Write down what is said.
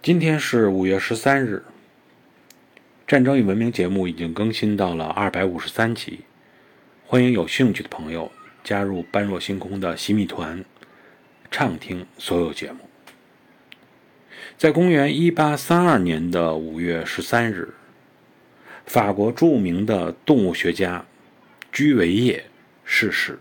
今天是五月十三日。战争与文明节目已经更新到了二百五十三集欢迎有兴趣的朋友加入般若星空的洗米团畅听所有节目。在公元一八三二年的五月十三日法国著名的动物学家居维叶逝世。